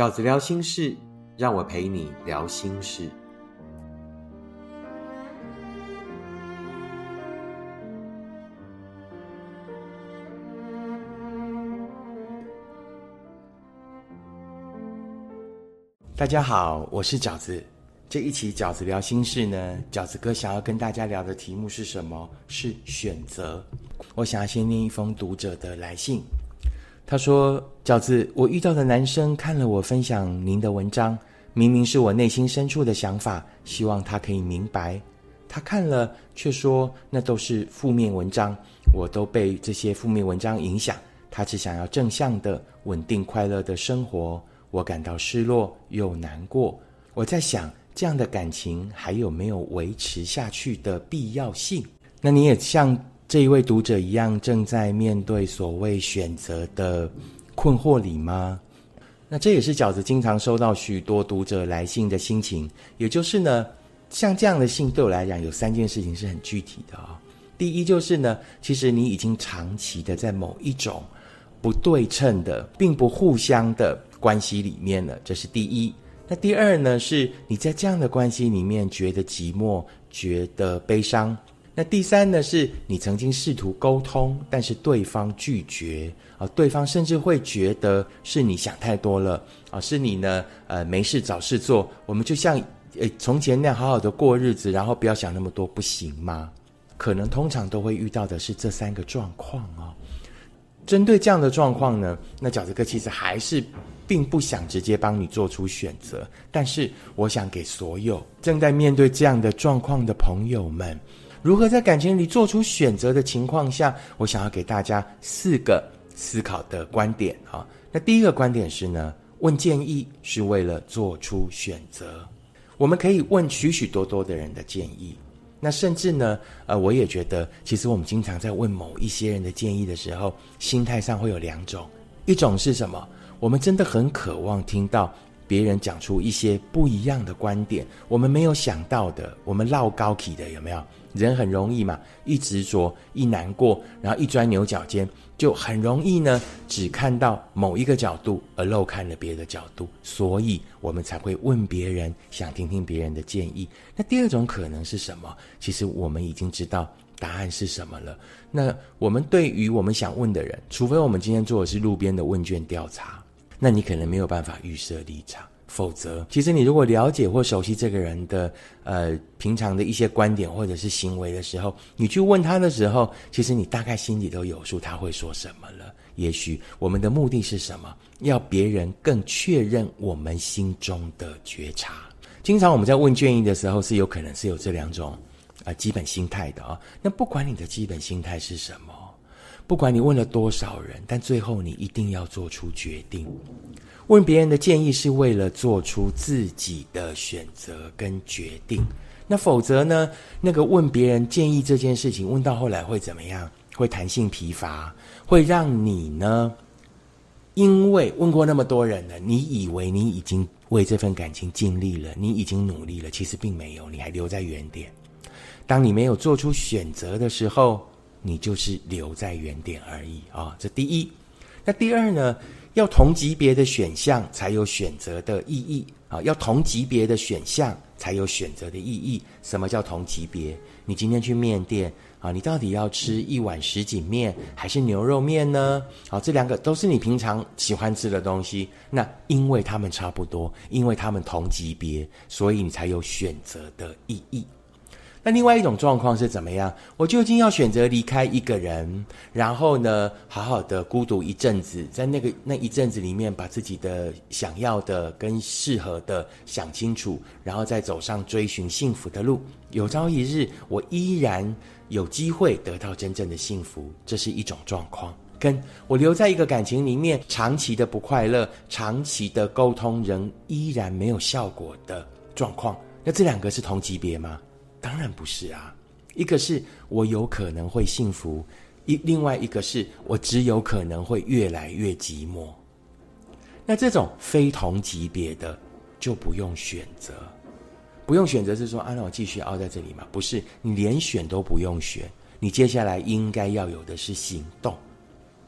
饺子聊心事，让我陪你聊心事。大家好，我是饺子。这一期饺子聊心事呢，饺子哥想要跟大家聊的题目是什么？是选择。我想要先念一封读者的来信。他说：“饺子，我遇到的男生看了我分享您的文章，明明是我内心深处的想法，希望他可以明白。他看了却说那都是负面文章，我都被这些负面文章影响。他只想要正向的、稳定、快乐的生活。我感到失落又难过。我在想，这样的感情还有没有维持下去的必要性？那你也像？”这一位读者一样，正在面对所谓选择的困惑里吗？那这也是饺子经常收到许多读者来信的心情。也就是呢，像这样的信对我来讲，有三件事情是很具体的啊。第一就是呢，其实你已经长期的在某一种不对称的，并不互相的关系里面了，这是第一。那第二呢，是你在这样的关系里面觉得寂寞，觉得悲伤。那第三呢，是你曾经试图沟通，但是对方拒绝啊，对方甚至会觉得是你想太多了啊，是你呢呃没事找事做，我们就像呃从前那样好好的过日子，然后不要想那么多，不行吗？可能通常都会遇到的是这三个状况哦。针对这样的状况呢，那饺子哥其实还是并不想直接帮你做出选择，但是我想给所有正在面对这样的状况的朋友们。如何在感情里做出选择的情况下，我想要给大家四个思考的观点啊。那第一个观点是呢，问建议是为了做出选择。我们可以问许许多多的人的建议。那甚至呢，呃，我也觉得，其实我们经常在问某一些人的建议的时候，心态上会有两种。一种是什么？我们真的很渴望听到别人讲出一些不一样的观点，我们没有想到的，我们绕高起的，有没有？人很容易嘛，一执着，一难过，然后一钻牛角尖，就很容易呢，只看到某一个角度，而漏看了别的角度，所以我们才会问别人，想听听别人的建议。那第二种可能是什么？其实我们已经知道答案是什么了。那我们对于我们想问的人，除非我们今天做的是路边的问卷调查，那你可能没有办法预设立场。否则，其实你如果了解或熟悉这个人的呃平常的一些观点或者是行为的时候，你去问他的时候，其实你大概心里都有数，他会说什么了。也许我们的目的是什么？要别人更确认我们心中的觉察。经常我们在问建议的时候，是有可能是有这两种啊基本心态的啊。那不管你的基本心态是什么，不管你问了多少人，但最后你一定要做出决定。问别人的建议是为了做出自己的选择跟决定，那否则呢？那个问别人建议这件事情，问到后来会怎么样？会弹性疲乏，会让你呢？因为问过那么多人了，你以为你已经为这份感情尽力了，你已经努力了，其实并没有，你还留在原点。当你没有做出选择的时候，你就是留在原点而已啊！这第一。那第二呢？要同级别的选项才有选择的意义啊！要同级别的选项才有选择的意义。什么叫同级别？你今天去面店啊，你到底要吃一碗什锦面还是牛肉面呢？好，这两个都是你平常喜欢吃的东西。那因为它们差不多，因为它们同级别，所以你才有选择的意义。那另外一种状况是怎么样？我究竟要选择离开一个人，然后呢，好好的孤独一阵子，在那个那一阵子里面，把自己的想要的跟适合的想清楚，然后再走上追寻幸福的路。有朝一日，我依然有机会得到真正的幸福，这是一种状况。跟我留在一个感情里面，长期的不快乐，长期的沟通仍依然没有效果的状况，那这两个是同级别吗？当然不是啊，一个是我有可能会幸福，一另外一个是我只有可能会越来越寂寞。那这种非同级别的就不用选择，不用选择是说啊，那我继续凹在这里吗？不是，你连选都不用选，你接下来应该要有的是行动。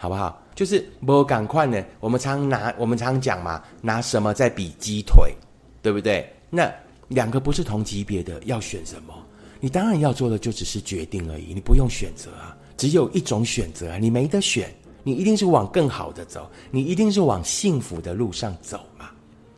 好不好？就是不赶快呢。我们常拿我们常讲嘛，拿什么在比鸡腿，对不对？那两个不是同级别的，要选什么？你当然要做的就只是决定而已，你不用选择啊，只有一种选择啊，你没得选，你一定是往更好的走，你一定是往幸福的路上走嘛。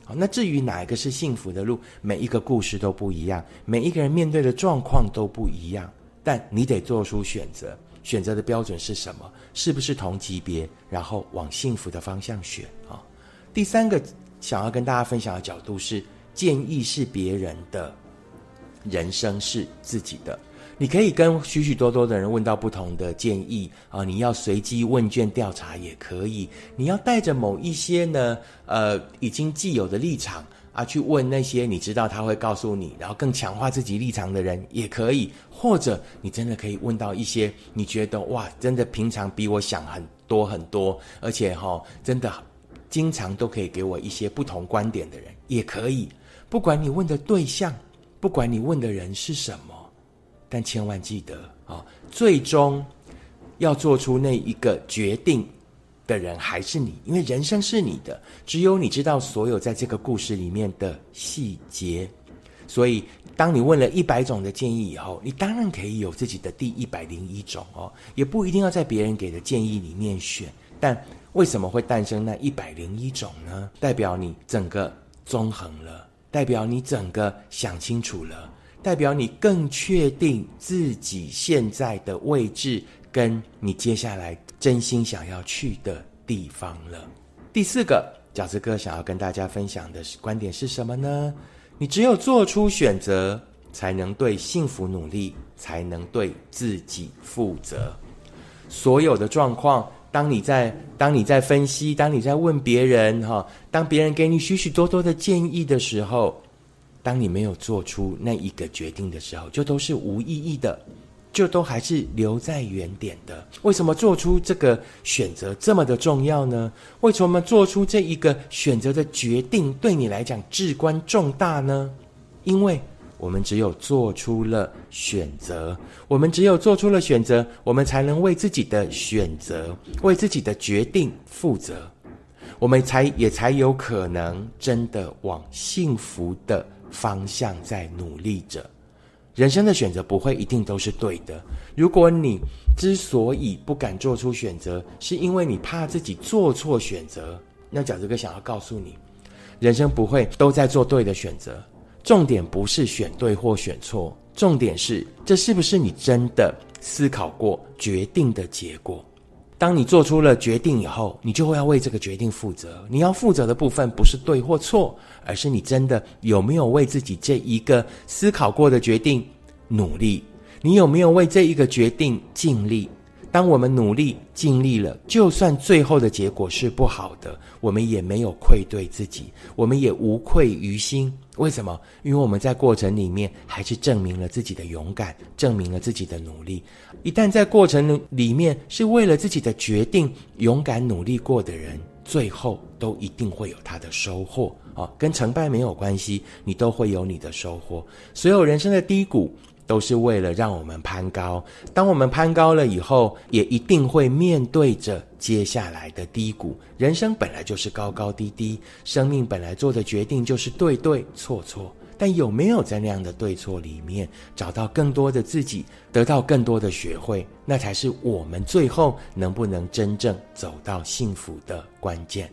好，那至于哪一个是幸福的路，每一个故事都不一样，每一个人面对的状况都不一样，但你得做出选择，选择的标准是什么？是不是同级别？然后往幸福的方向选啊。第三个想要跟大家分享的角度是，建议是别人的。人生是自己的，你可以跟许许多多的人问到不同的建议啊，你要随机问卷调查也可以，你要带着某一些呢，呃，已经既有的立场啊，去问那些你知道他会告诉你，然后更强化自己立场的人也可以，或者你真的可以问到一些你觉得哇，真的平常比我想很多很多，而且哈，真的经常都可以给我一些不同观点的人也可以，不管你问的对象。不管你问的人是什么，但千万记得啊，最终要做出那一个决定的人还是你，因为人生是你的，只有你知道所有在这个故事里面的细节。所以，当你问了一百种的建议以后，你当然可以有自己的第一百零一种哦，也不一定要在别人给的建议里面选。但为什么会诞生那一百零一种呢？代表你整个综横了。代表你整个想清楚了，代表你更确定自己现在的位置，跟你接下来真心想要去的地方了。第四个饺子哥想要跟大家分享的观点是什么呢？你只有做出选择，才能对幸福努力，才能对自己负责。所有的状况。当你在当你在分析，当你在问别人哈，当别人给你许许多多的建议的时候，当你没有做出那一个决定的时候，就都是无意义的，就都还是留在原点的。为什么做出这个选择这么的重要呢？为什么做出这一个选择的决定对你来讲至关重大呢？因为。我们只有做出了选择，我们只有做出了选择，我们才能为自己的选择、为自己的决定负责，我们才也才有可能真的往幸福的方向在努力着。人生的选择不会一定都是对的。如果你之所以不敢做出选择，是因为你怕自己做错选择，那饺子哥想要告诉你，人生不会都在做对的选择。重点不是选对或选错，重点是这是不是你真的思考过决定的结果。当你做出了决定以后，你就会要为这个决定负责。你要负责的部分不是对或错，而是你真的有没有为自己这一个思考过的决定努力？你有没有为这一个决定尽力？当我们努力尽力了，就算最后的结果是不好的，我们也没有愧对自己，我们也无愧于心。为什么？因为我们在过程里面还是证明了自己的勇敢，证明了自己的努力。一旦在过程里面是为了自己的决定勇敢努力过的人，最后都一定会有他的收获啊！跟成败没有关系，你都会有你的收获。所有人生的低谷。都是为了让我们攀高。当我们攀高了以后，也一定会面对着接下来的低谷。人生本来就是高高低低，生命本来做的决定就是对对错错。但有没有在那样的对错里面找到更多的自己，得到更多的学会，那才是我们最后能不能真正走到幸福的关键。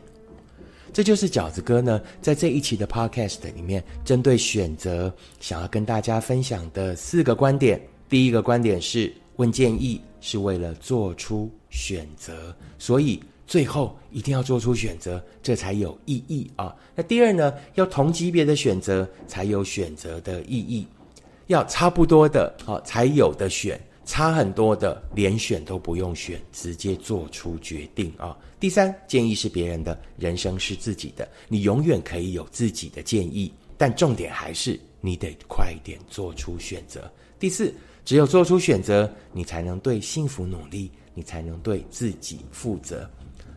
这就是饺子哥呢，在这一期的 Podcast 里面，针对选择，想要跟大家分享的四个观点。第一个观点是，问建议是为了做出选择，所以最后一定要做出选择，这才有意义啊。那第二呢，要同级别的选择才有选择的意义，要差不多的啊才有的选。差很多的，连选都不用选，直接做出决定啊！第三，建议是别人的，人生是自己的，你永远可以有自己的建议，但重点还是你得快点做出选择。第四，只有做出选择，你才能对幸福努力，你才能对自己负责。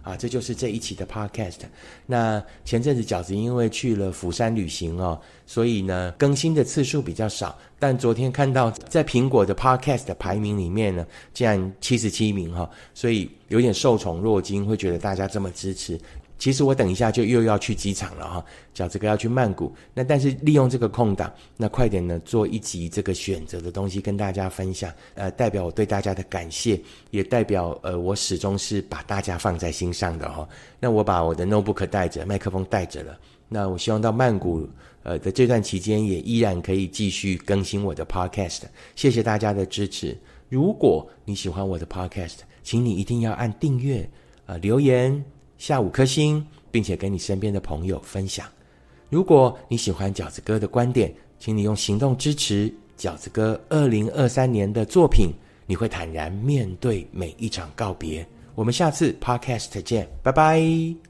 啊，这就是这一期的 Podcast。那前阵子饺子因为去了釜山旅行哦，所以呢更新的次数比较少。但昨天看到在苹果的 Podcast 排名里面呢，竟然七十七名哈，所以有点受宠若惊，会觉得大家这么支持。其实我等一下就又要去机场了哈，饺子哥要去曼谷。那但是利用这个空档，那快点呢做一集这个选择的东西跟大家分享。呃，代表我对大家的感谢，也代表呃我始终是把大家放在心上的哈。那我把我的 notebook 带着，麦克风带着了。那我希望到曼谷呃的这段期间，也依然可以继续更新我的 podcast。谢谢大家的支持。如果你喜欢我的 podcast，请你一定要按订阅啊，留言。下五颗星，并且跟你身边的朋友分享。如果你喜欢饺子哥的观点，请你用行动支持饺子哥二零二三年的作品。你会坦然面对每一场告别。我们下次 Podcast 见，拜拜。